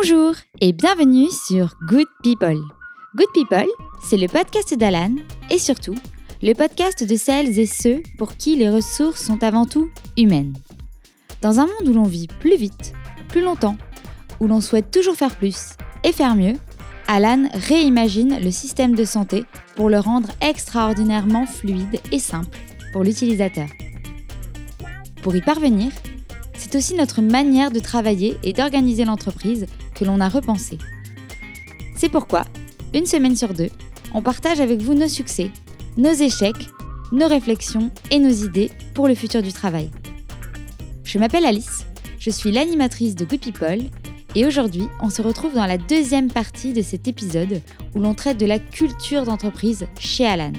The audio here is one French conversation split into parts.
Bonjour et bienvenue sur Good People. Good People, c'est le podcast d'Alan et surtout le podcast de celles et ceux pour qui les ressources sont avant tout humaines. Dans un monde où l'on vit plus vite, plus longtemps, où l'on souhaite toujours faire plus et faire mieux, Alan réimagine le système de santé pour le rendre extraordinairement fluide et simple pour l'utilisateur. Pour y parvenir, c'est aussi notre manière de travailler et d'organiser l'entreprise que l'on a repensée. C'est pourquoi, une semaine sur deux, on partage avec vous nos succès, nos échecs, nos réflexions et nos idées pour le futur du travail. Je m'appelle Alice, je suis l'animatrice de Good People et aujourd'hui on se retrouve dans la deuxième partie de cet épisode où l'on traite de la culture d'entreprise chez Alan.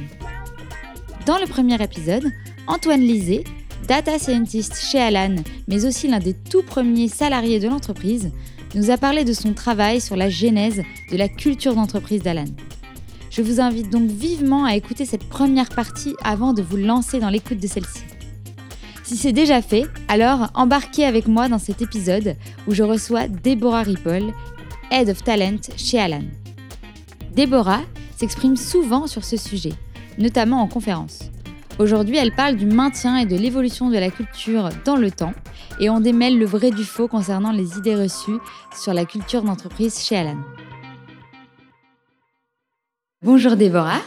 Dans le premier épisode, Antoine Lisée, data scientist chez Alan, mais aussi l'un des tout premiers salariés de l'entreprise, nous a parlé de son travail sur la genèse de la culture d'entreprise d'Alan. Je vous invite donc vivement à écouter cette première partie avant de vous lancer dans l'écoute de celle-ci. Si c'est déjà fait, alors embarquez avec moi dans cet épisode où je reçois Deborah Ripple, Head of Talent chez Alan. Deborah s'exprime souvent sur ce sujet, notamment en conférence. Aujourd'hui, elle parle du maintien et de l'évolution de la culture dans le temps et on démêle le vrai du faux concernant les idées reçues sur la culture d'entreprise chez Alan. Bonjour Déborah.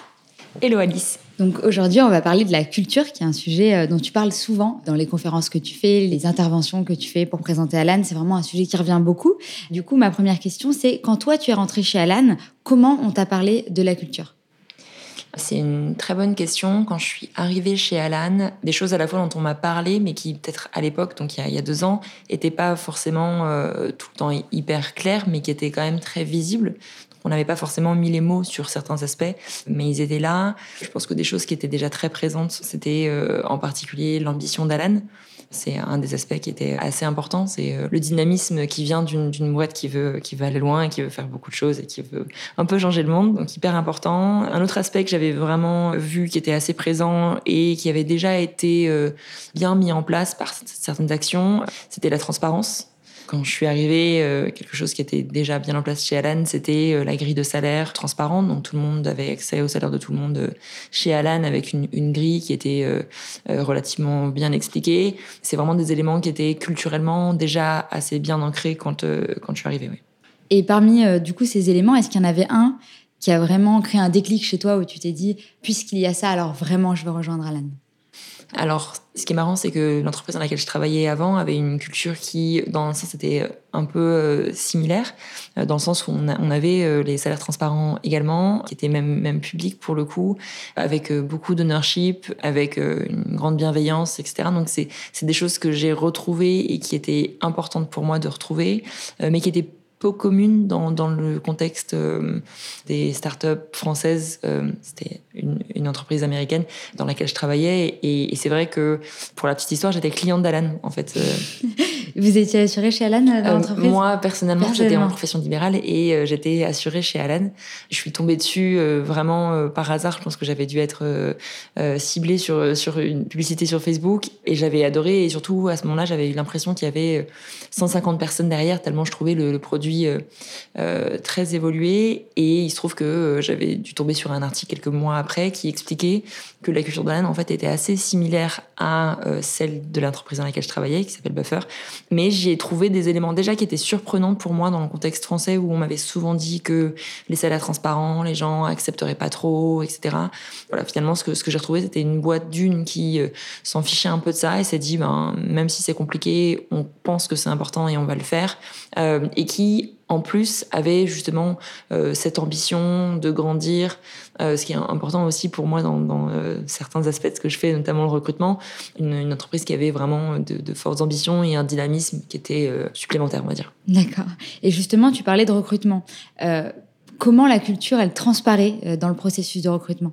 Hello Alice. Donc aujourd'hui, on va parler de la culture, qui est un sujet euh, dont tu parles souvent dans les conférences que tu fais, les interventions que tu fais pour présenter Alan. C'est vraiment un sujet qui revient beaucoup. Du coup, ma première question, c'est quand toi tu es rentré chez Alan, comment on t'a parlé de la culture? C'est une très bonne question. Quand je suis arrivée chez Alan, des choses à la fois dont on m'a parlé, mais qui peut-être à l'époque, donc il y, a, deux ans, n'étaient pas forcément euh, tout le temps hyper claires, mais qui étaient quand même très visibles. on n'avait pas forcément mis les mots sur certains aspects, mais ils étaient là. Je pense que des choses qui étaient déjà très présentes, c'était euh, en particulier l'ambition d'Alan. C'est un des aspects qui était assez important. C'est euh, le dynamisme qui vient d'une boîte qui veut, qui veut aller loin, qui veut faire beaucoup de choses et qui veut un peu changer le monde. Donc, hyper important. Un autre aspect que j'avais vraiment vu qui était assez présent et qui avait déjà été euh, bien mis en place par certaines actions, c'était la transparence quand je suis arrivée, euh, quelque chose qui était déjà bien en place chez Alan, c'était euh, la grille de salaire transparente. Donc tout le monde avait accès au salaire de tout le monde euh, chez Alan avec une, grille qui était relativement bien expliquée. C'est vraiment des éléments qui étaient culturellement déjà assez bien ancrés quand, quand je suis arrivée. Et parmi du coup ces éléments, est-ce qu'il y en avait un qui a vraiment créé un déclic chez toi où tu t'es dit, puisqu'il y a ça, alors vraiment je veux rejoindre Alan? Alors, ce qui est marrant, c'est que l'entreprise dans laquelle je travaillais avant avait une culture qui, dans un sens, était un peu euh, similaire, euh, dans le sens où on, avait euh, les salaires transparents également, qui étaient même, même publics pour le coup, avec beaucoup d'ownership, avec une grande bienveillance, etc. Donc, c'est des choses que j'ai retrouvées et qui étaient importantes pour moi de retrouver, mais qui étaient peu commune dans, dans le contexte euh, des startups françaises. Euh, c'était une, une, entreprise américaine dans laquelle je travaillais. Et, et c'est vrai que, pour la petite histoire, j'étais cliente d'Alan, en fait. Euh. Vous étiez assurée chez Alan l'entreprise? Moi, personnellement, j'étais en profession libérale et j'étais assurée chez Alan. Je suis tombée dessus vraiment par hasard. Je pense que j'avais dû être ciblée sur, sur une publicité sur Facebook et j'avais adoré. Et surtout, à ce moment-là, j'avais eu l'impression qu'il y avait 150 personnes derrière, tellement je trouvais le, le produit euh, euh, très évolué. Et il se trouve que euh, j'avais dû tomber sur un article quelques mois après qui expliquait que la culture d'Alan en fait était assez similaire à celle de l'entreprise dans laquelle je travaillais, qui s'appelle Buffer. Mais j'y ai trouvé des éléments déjà qui étaient surprenants pour moi dans le contexte français où on m'avait souvent dit que les salaires transparents, les gens accepteraient pas trop, etc. Voilà, finalement, ce que, j'ai retrouvé, c'était une boîte d'une qui s'en fichait un peu de ça et s'est dit, ben, même si c'est compliqué, on pense que c'est important et on va le faire. et qui en plus avait justement euh, cette ambition de grandir, euh, ce qui est important aussi pour moi dans, euh, certains aspects de ce que je fais, notamment le recrutement, une, entreprise qui avait vraiment de, fortes ambitions et un dynamisme qui était supplémentaire, on va dire. D'accord. Et justement, tu parlais de recrutement. comment la culture, elle transparaît dans le processus de recrutement?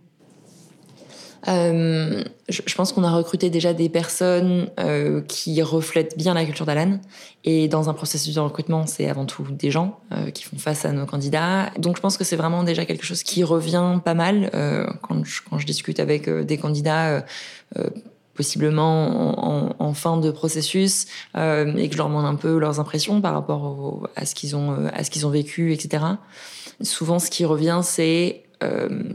Euh, je, pense qu'on a recruté déjà des personnes euh, qui reflètent bien la culture d'Alan. Et dans un processus de recrutement, c'est avant tout des gens euh, qui font face à nos candidats. Donc je pense que c'est vraiment déjà quelque chose qui revient pas mal quand je, quand, je, discute avec des candidats possiblement en, fin de processus, et que je leur demande un peu leurs impressions par rapport à ce qu'ils ont, à ce qu'ils ont vécu, etc. Souvent, ce qui revient, c'est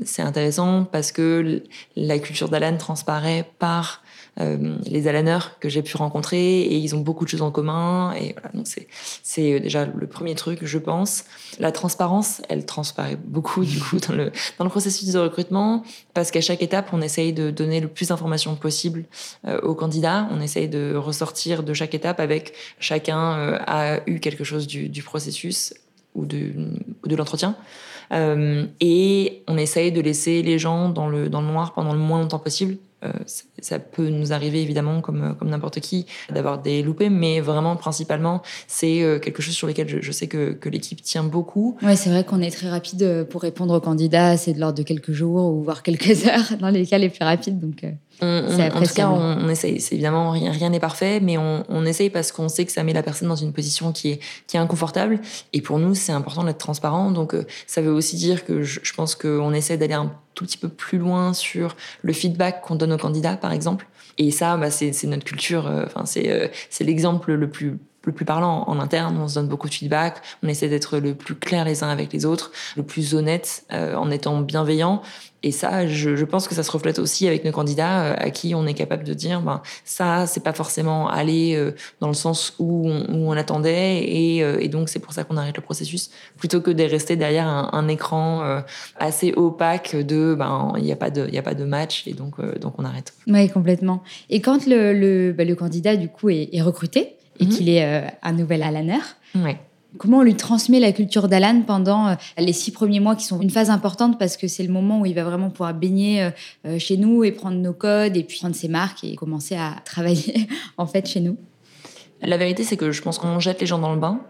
c'est intéressant parce que la culture d'Alan transparaît par euh, les Alaneurs que j'ai pu rencontrer et ils ont beaucoup de choses en commun. Et voilà, donc c'est, c'est déjà le premier truc, je pense. La transparence, elle transparaît beaucoup du coup dans le, dans le processus de recrutement parce qu'à chaque étape, on essaye de donner le plus d'informations possible euh, aux candidats. On essaye de ressortir de chaque étape avec chacun euh, a eu quelque chose du, du processus ou de, ou de l'entretien. Euh, et on essaye de laisser les gens dans le, dans le noir pendant le moins longtemps possible euh, ça peut nous arriver évidemment comme, comme n'importe qui d'avoir des loupés, mais vraiment principalement c'est euh, quelque chose sur lequel je, sais que, que l'équipe tient beaucoup. Ouais, c'est vrai qu'on est très rapide euh, pour répondre aux candidats, c'est de l'ordre de quelques jours ou voire quelques heures dans les cas les plus rapides. En tout cas, on, essaye. C'est évidemment rien, rien n'est parfait, mais on, on essaye parce qu'on sait que ça met la personne dans une position qui est qui est inconfortable. Et pour nous, c'est important d'être transparent. Donc, ça veut aussi dire que je, je pense qu'on essaie d'aller un tout petit peu plus loin sur le feedback qu'on donne aux candidats, par exemple. Et ça, bah, c'est notre culture. Euh, enfin, c'est euh, c'est l'exemple le plus le plus parlant en interne. On se donne beaucoup de feedback. On essaie d'être le plus clair les uns avec les autres, le plus honnête euh, en étant bienveillant. Et ça, je, je, pense que ça se reflète aussi avec nos candidats euh, à qui on est capable de dire, ben ça, c'est pas forcément aller euh, dans le sens où on, où on attendait, et, euh, et donc c'est pour ça qu'on arrête le processus, plutôt que de rester derrière un, un écran assez opaque de, ben il n'y a pas de, il a pas de match, et donc donc on arrête. Oui, complètement. Et quand le le, ben, le candidat du coup est, est recruté et -hmm. qu'il est un nouvel Alaner, ouais. Comment on lui transmet la culture d'Alan pendant euh, les six premiers mois qui sont une phase importante parce que c'est le moment où il va vraiment pouvoir baigner euh, euh, chez nous et prendre nos codes et puis prendre ses marques et commencer à travailler en fait chez nous? La vérité, c'est que je pense qu'on jette les gens dans le bain.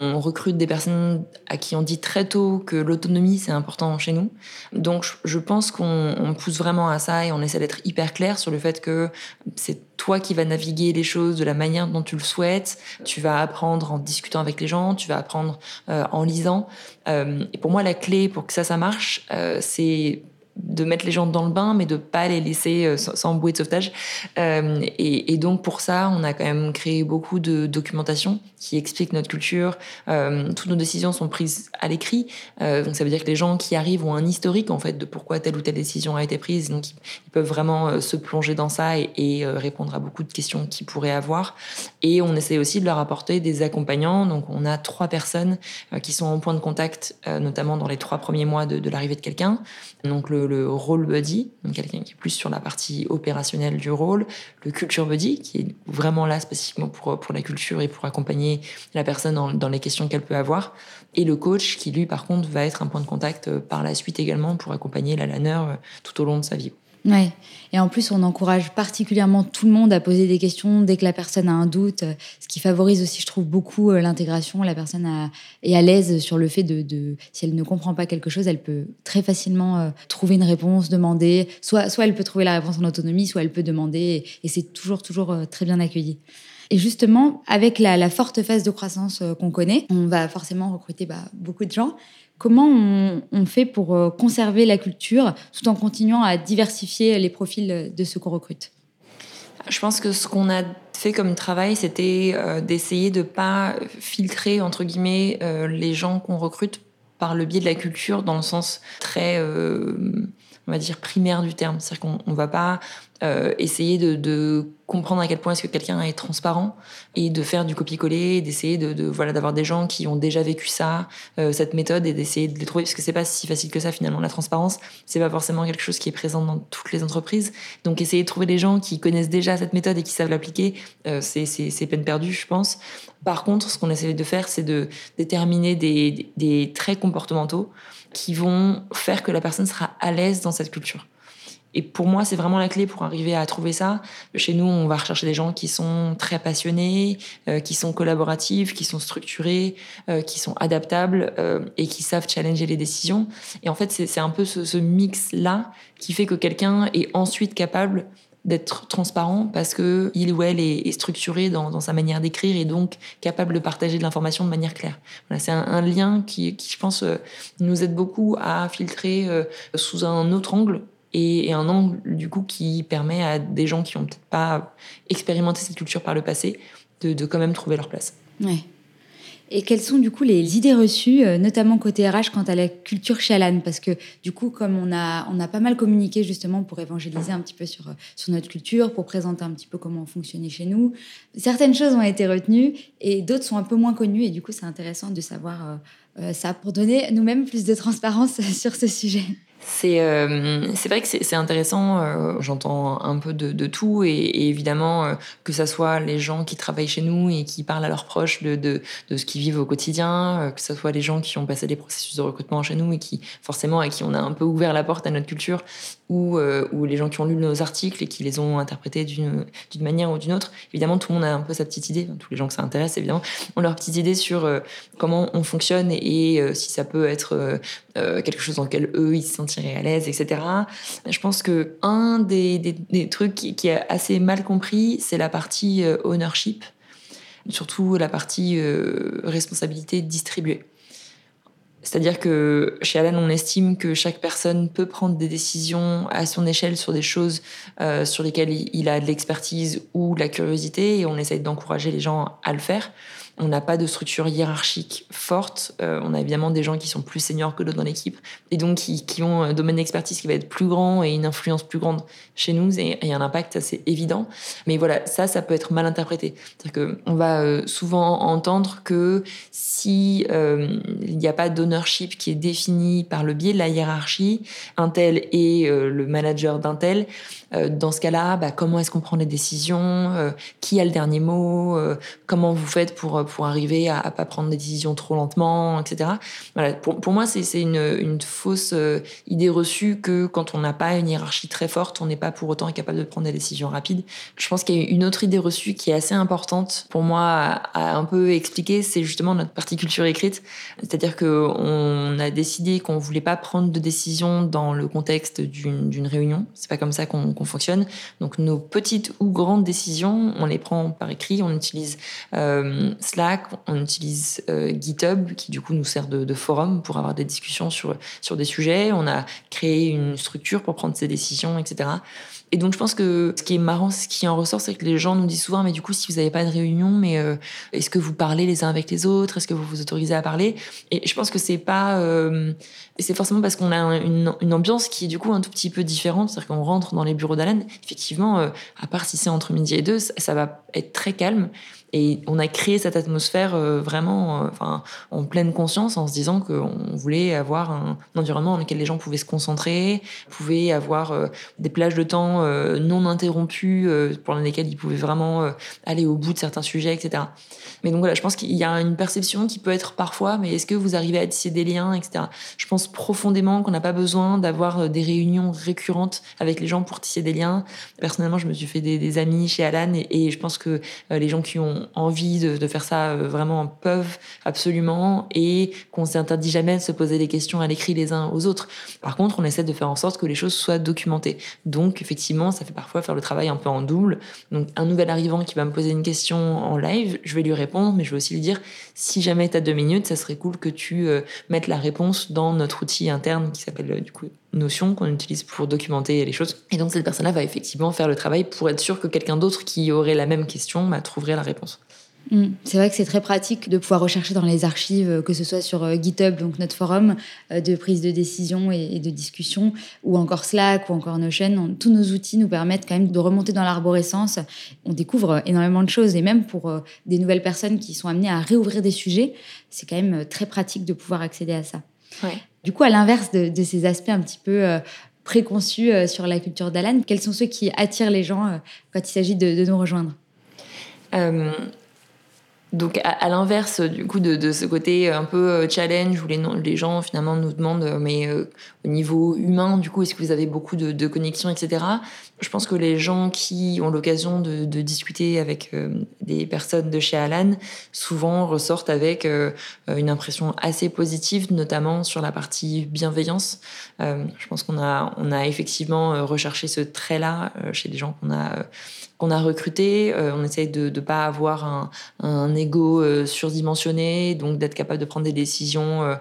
On recrute des personnes à qui on dit très tôt que l'autonomie, c'est important chez nous. Donc, je pense qu'on pousse vraiment à ça et on essaie d'être hyper clair sur le fait que c'est toi qui vas naviguer les choses de la manière dont tu le souhaites. Tu vas apprendre en discutant avec les gens, tu vas apprendre euh, en lisant. Euh, et pour moi, la clé pour que ça, ça marche, euh, c'est de mettre les gens dans le bain, mais de pas les laisser euh, sans, bouée de sauvetage. Euh, et, et, donc pour ça, on a quand même créé beaucoup de documentation qui explique notre culture. Euh, toutes nos décisions sont prises à l'écrit, euh, donc ça veut dire que les gens qui arrivent ont un historique en fait de pourquoi telle ou telle décision a été prise. Donc ils, peuvent vraiment euh, se plonger dans ça et, répondre à beaucoup de questions qu'ils pourraient avoir. Et on essaie aussi de leur apporter des accompagnants. Donc on a trois personnes qui sont en point de contact, notamment dans les trois premiers mois de, de l'arrivée de quelqu'un. Donc le, le role buddy, donc quelqu'un qui est plus sur la partie opérationnelle du rôle, le culture buddy, qui est vraiment là spécifiquement pour, pour la culture et pour accompagner la personne dans, les questions qu'elle peut avoir, et le coach qui lui par contre va être un point de contact par la suite également pour accompagner la laneur tout au long de sa vie. Ouais. Et en plus, on encourage particulièrement tout le monde à poser des questions dès que la personne a un doute, ce qui favorise aussi, je trouve, beaucoup euh, l'intégration. La personne est à l'aise sur le fait de, si elle ne comprend pas quelque chose, elle peut très facilement euh, trouver une réponse, demander. Soit, soit elle peut trouver la réponse en autonomie, soit elle peut demander, et, c'est toujours, toujours euh, très bien accueilli. Et justement, avec la, forte phase de croissance euh, qu'on connaît, on va forcément recruter bah, beaucoup de gens. Comment on, fait pour euh, conserver la culture tout en continuant à diversifier les profils de ceux qu'on recrute? Je pense que ce qu'on a fait comme travail, c'était euh, d'essayer de pas filtrer entre guillemets les gens qu'on recrute par le biais de la culture dans le sens très on va dire primaire du terme. C'est à dire qu'on on va pas euh, essayer de, de comprendre à quel point est-ce que quelqu'un est transparent et de faire du copier-coller d'essayer de, de voilà d'avoir des gens qui ont déjà vécu ça euh, cette méthode et d'essayer de les trouver. Parce que c'est pas si facile que ça finalement la transparence. C'est pas forcément quelque chose qui est présent dans toutes les entreprises. Donc essayer de trouver des gens qui connaissent déjà cette méthode et qui savent l'appliquer euh, c'est peine perdue je pense. Par contre ce qu'on essaie de faire c'est de déterminer des, des traits comportementaux qui vont faire que la personne sera à l'aise dans cette culture Et pour moi, c'est vraiment la clé pour arriver à trouver ça. Chez nous, on va rechercher des gens qui sont très passionnés, euh, qui sont collaboratifs, qui sont structurés, euh, qui sont adaptables euh, et qui savent challenger les décisions. Et en fait, c'est un peu ce, ce mix-là qui fait que quelqu'un est ensuite capable d'être transparent parce que il ou elle est, structuré dans, sa manière d'écrire et donc capable de partager de l'information de manière claire. C'est un, lien qui, je pense, euh, nous aide beaucoup à filtrer euh, sous un autre angle et, un angle du coup qui permet à des gens qui ont peut-être pas expérimenté cette culture par le passé de, quand même trouver leur place. Et quelles sont du coup les idées reçues, euh, notamment côté RH, quant à la culture chez Alan Parce que du coup, comme on a, on a pas mal communiqué justement pour évangéliser un petit peu sur, sur notre culture, pour présenter un petit peu comment on fonctionnait chez nous, certaines choses ont été retenues et d'autres sont un peu moins connues. Et du coup, c'est intéressant de savoir euh, euh, ça pour donner nous-mêmes plus de transparence sur ce sujet. C'est euh, vrai que c'est intéressant. Euh, j'entends un peu de, de tout et, et évidemment euh, que ça soit les gens qui travaillent chez nous et qui parlent à leurs proches de, de, de ce qu'ils vivent au quotidien, euh, que ce soit les gens qui ont passé des processus de recrutement chez nous et qui forcément à qui on a un peu ouvert la porte à notre culture ou, ou les gens qui ont lu nos articles et qui les ont interprétés d'une manière ou d'une autre. Évidemment, tout le monde a un peu sa petite idée. Tous les gens que ça intéresse, évidemment, ont leur petite idée sur comment on fonctionne et, et si ça peut être quelque chose dans lequel eux ils se sentent à l'aise, etc. Je pense que un des, des, trucs qui, est assez mal compris, c'est la partie euh, ownership, surtout la partie euh, responsabilité distribuée. C'est-à-dire que chez Alan, on estime que chaque personne peut prendre des décisions à son échelle sur des choses euh, sur lesquelles il a de l'expertise ou de la curiosité, et on essaye d'encourager les gens à le faire. On n'a pas de structure hiérarchique forte. Euh, on a évidemment des gens qui sont plus seniors que d'autres dans l'équipe et donc qui, ont un domaine d'expertise qui va être plus grand et une influence plus grande chez nous et, a un impact assez évident. Mais voilà, ça, ça peut être mal interprété. C'est-à-dire qu'on va euh, souvent entendre que si euh, n'y a pas d'ownership qui est défini par le biais de la hiérarchie, un tel est le manager d'un tel, dans ce cas-là, bah, comment est-ce qu'on prend les décisions Qui a le dernier mot Comment vous faites pour pour arriver à, à pas prendre des décisions trop lentement, etc. Voilà, pour, pour moi, c'est une, une, fausse euh, idée reçue que quand on n'a pas une hiérarchie très forte, on n'est pas pour autant capable de prendre des décisions rapides. Je pense qu'il y a une autre idée reçue qui est assez importante pour moi à, un peu expliquer, c'est justement notre partie culture écrite. C'est-à-dire qu'on a décidé qu'on voulait pas prendre de décisions dans le contexte d'une réunion. C'est pas comme ça qu'on fonctionne. Donc nos petites ou grandes décisions, on les prend par écrit, on utilise euh, on utilise euh, GitHub qui du coup nous sert de, forum pour avoir des discussions sur, sur des sujets. On a créé une structure pour prendre ces décisions, etc. Et donc je pense que ce qui est marrant, ce qui en ressort, c'est que les gens nous disent souvent, mais du coup, si vous n'avez pas de réunion, mais euh, est-ce que vous parlez les uns avec les autres? Est-ce que vous vous autorisez à parler? Et je pense que c'est pas, euh, c'est forcément parce qu'on a une, une, ambiance qui est du coup un tout petit peu différente, c'est-à-dire qu'on rentre dans les bureaux d'Alan, effectivement, à part si c'est entre midi et deux, ça va être très calme. Et on a créé cette atmosphère euh, vraiment euh, en pleine conscience en se disant qu'on voulait avoir un, environnement dans lequel les gens pouvaient se concentrer, pouvaient avoir euh, des plages de temps non interrompues pendant lesquelles ils pouvaient vraiment aller au bout de certains sujets, etc. Mais donc voilà, je pense qu'il y a une perception qui peut être parfois, mais est-ce que vous arrivez à tisser des liens, etc. Je pense profondément qu'on n'a pas besoin d'avoir des réunions récurrentes avec les gens pour tisser des liens. Personnellement, je me suis fait des, amis chez Alan et je pense que les gens qui ont envie de, faire ça euh, vraiment peuvent absolument et qu'on s'interdit jamais de se poser des questions à l'écrit les uns aux autres. Par contre, on essaie de faire en sorte que les choses soient documentées. Donc, effectivement, ça fait parfois faire le travail un peu en double. Donc, un nouvel arrivant qui va me poser une question en live, je vais lui répondre, mais je vais aussi lui dire, si jamais tu as deux minutes, ça serait cool que tu euh, mettes la réponse dans notre outil interne qui s'appelle euh, du coup Notion qu'on utilise pour documenter les choses. Et donc cette personne-là va effectivement faire le travail pour être sûr que quelqu'un d'autre qui aurait la même question bah, trouverait la réponse. Mm. C'est vrai que c'est très pratique de pouvoir rechercher dans les archives, euh, que ce soit sur euh, GitHub, donc notre forum euh, de prise de décision et de discussion, ou encore Slack, ou encore Notion. Tous nos outils nous permettent quand même de remonter dans l'arborescence. On découvre énormément de choses, et même pour des nouvelles personnes qui sont amenées à réouvrir des sujets, c'est quand même très pratique de pouvoir accéder à ça. Du coup, à l'inverse de, ces aspects un petit peu préconçus sur la culture d'Alan, quels sont ceux qui attirent les gens quand il s'agit de, nous rejoindre? Um, donc à, l'inverse du coup de, ce côté un peu euh, challenge où les, gens finalement nous demandent euh, mais euh, au niveau humain du coup est-ce que vous avez beaucoup de, de connexions etc. Je pense que les gens qui ont l'occasion de, de, discuter avec des personnes de chez Alan souvent ressortent avec une impression assez positive notamment sur la partie bienveillance. je pense qu'on a on a effectivement recherché ce trait là chez les gens qu'on a qu'on a recrutés. on essaye de ne pas avoir un, un ego surdimensionné, donc d'être capable de prendre des décisions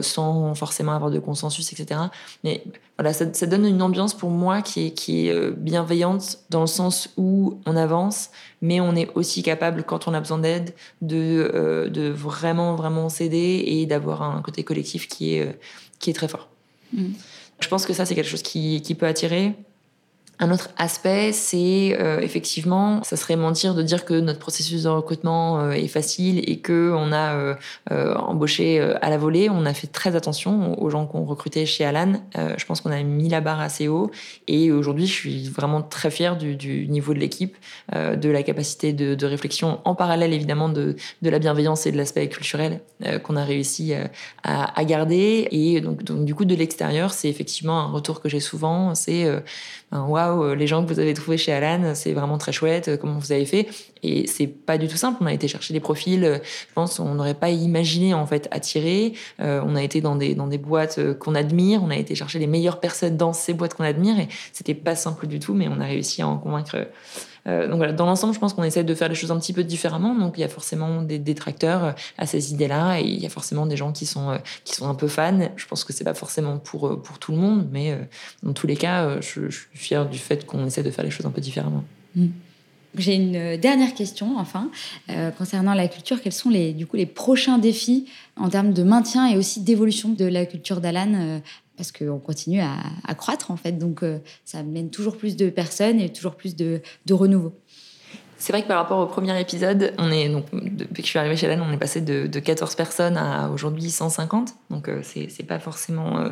sans forcément avoir de consensus, etc. Mais voilà, ça, ça, donne une ambiance pour moi qui est, qui est bienveillante dans le sens où on avance, mais on est aussi capable, quand on a besoin d'aide, de, de vraiment, vraiment s'aider et d'avoir un côté collectif qui est, qui est très fort. Mm. Je pense que ça, c'est quelque chose qui, qui peut attirer. Un autre aspect, c'est euh, effectivement, ça serait mentir de dire que notre processus de recrutement euh, est facile et que on a euh, embauché à la volée. On a fait très attention aux gens qu'on recrutait chez Alan. je pense qu'on a mis la barre assez haut et aujourd'hui, je suis vraiment très fière du, niveau de l'équipe, de la capacité de, réflexion en parallèle évidemment de, la bienveillance et de l'aspect culturel qu'on a réussi à, garder. Et donc, donc du coup, de l'extérieur, c'est effectivement un retour que j'ai souvent, c'est waouh, euh, les gens que vous avez trouvés chez Alan, c'est vraiment très chouette, euh, comment vous avez fait. Et c'est pas du tout simple. On a été chercher des profils, euh, je pense, on n'aurait pas imaginé en fait attirer. on a été dans des dans des boîtes qu'on admire, on a été chercher les meilleures personnes dans ces boîtes qu'on admire, et c'était pas simple du tout, mais on a réussi à en convaincre euh, donc voilà, dans l'ensemble, je pense qu'on essaie de faire les choses un petit peu différemment. Donc il y a forcément des détracteurs euh, à ces idées-là et il y a forcément des gens qui sont euh, qui sont un peu fans. Je pense que c'est pas forcément pour pour tout le monde, mais dans tous les cas, je, suis fière du fait qu'on essaie de faire les choses un peu différemment. Mmh. J'ai une dernière question, enfin, concernant la culture. Quels sont les, du coup, les prochains défis en termes de maintien et aussi d'évolution de la culture d'Alan parce qu'on continue à, croître en fait. Donc euh, ça mène toujours plus de personnes et toujours plus de renouveau. C'est vrai que par rapport au premier épisode, on est donc depuis que je suis arrivée chez Hélène, on est passé de, 14 personnes à aujourd'hui 150. Donc euh, c'est pas forcément euh,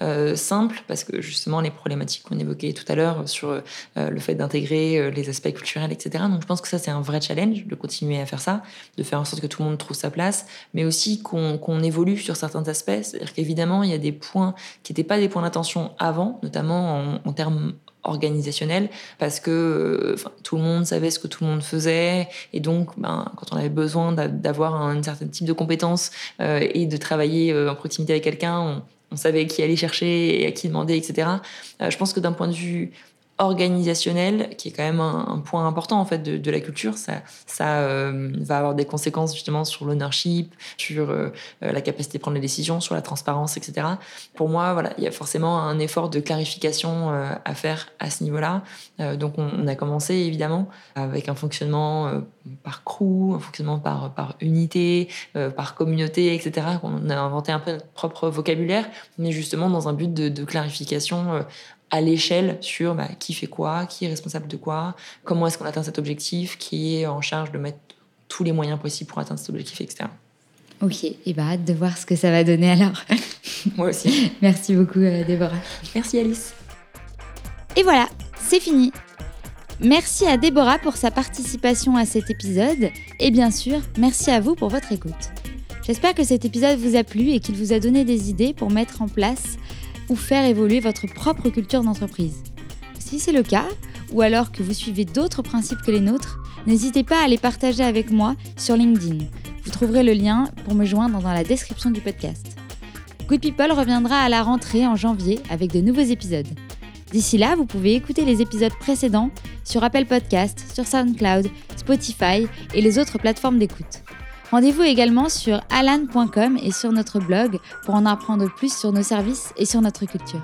euh, simple parce que justement les problématiques qu'on évoquait tout à l'heure sur le fait d'intégrer les aspects culturels, etc. Donc je pense que ça c'est un vrai challenge de continuer à faire ça, de faire en sorte que tout le monde trouve sa place, mais aussi qu'on évolue sur certains aspects. C'est-à-dire qu'évidemment il y a des points qui n'étaient pas des points d'attention avant, notamment en, en termes organisationnel parce que euh, tout le monde savait ce que tout le monde faisait et donc ben, quand on avait besoin d'avoir un certain type de compétences euh, et de travailler euh, en proximité avec quelqu'un on, on, savait qui aller chercher et à qui demander etc je pense que d'un point de vue organisationnel, qui est quand même un, point important en fait de, la culture. Ça, ça euh, va avoir des conséquences justement sur l'ownership, sur euh, euh, la capacité de prendre les décisions, sur la transparence, etc. Pour moi, voilà, il y a forcément un effort de clarification à faire à ce niveau-là. donc, on, a commencé évidemment avec un fonctionnement par crew, un fonctionnement par, par unité, par communauté, etc. On a inventé un peu notre propre vocabulaire, mais justement dans un but de, de clarification à l'échelle sur bah, qui fait quoi, qui est responsable de quoi, comment est-ce qu'on atteint cet objectif, qui est en charge de mettre tous les moyens possibles pour atteindre cet objectif, etc. Ok, et bah hâte de voir ce que ça va donner alors. Moi aussi. Merci beaucoup euh, Déborah. Merci Alice. Et voilà, c'est fini. Merci à Déborah pour sa participation à cet épisode et bien sûr, merci à vous pour votre écoute. J'espère que cet épisode vous a plu et qu'il vous a donné des idées pour mettre en place ou faire évoluer votre propre culture d'entreprise. Si c'est le cas, ou alors que vous suivez d'autres principes que les nôtres, n'hésitez pas à les partager avec moi sur LinkedIn. Vous trouverez le lien pour me joindre dans la description du podcast. Good People reviendra à la rentrée en janvier avec de nouveaux épisodes. D'ici là, vous pouvez écouter les épisodes précédents sur Apple Podcast, sur SoundCloud, Spotify et les autres plateformes d'écoute. Rendez-vous également sur alan.com et sur notre blog pour en apprendre plus sur nos services et sur notre culture.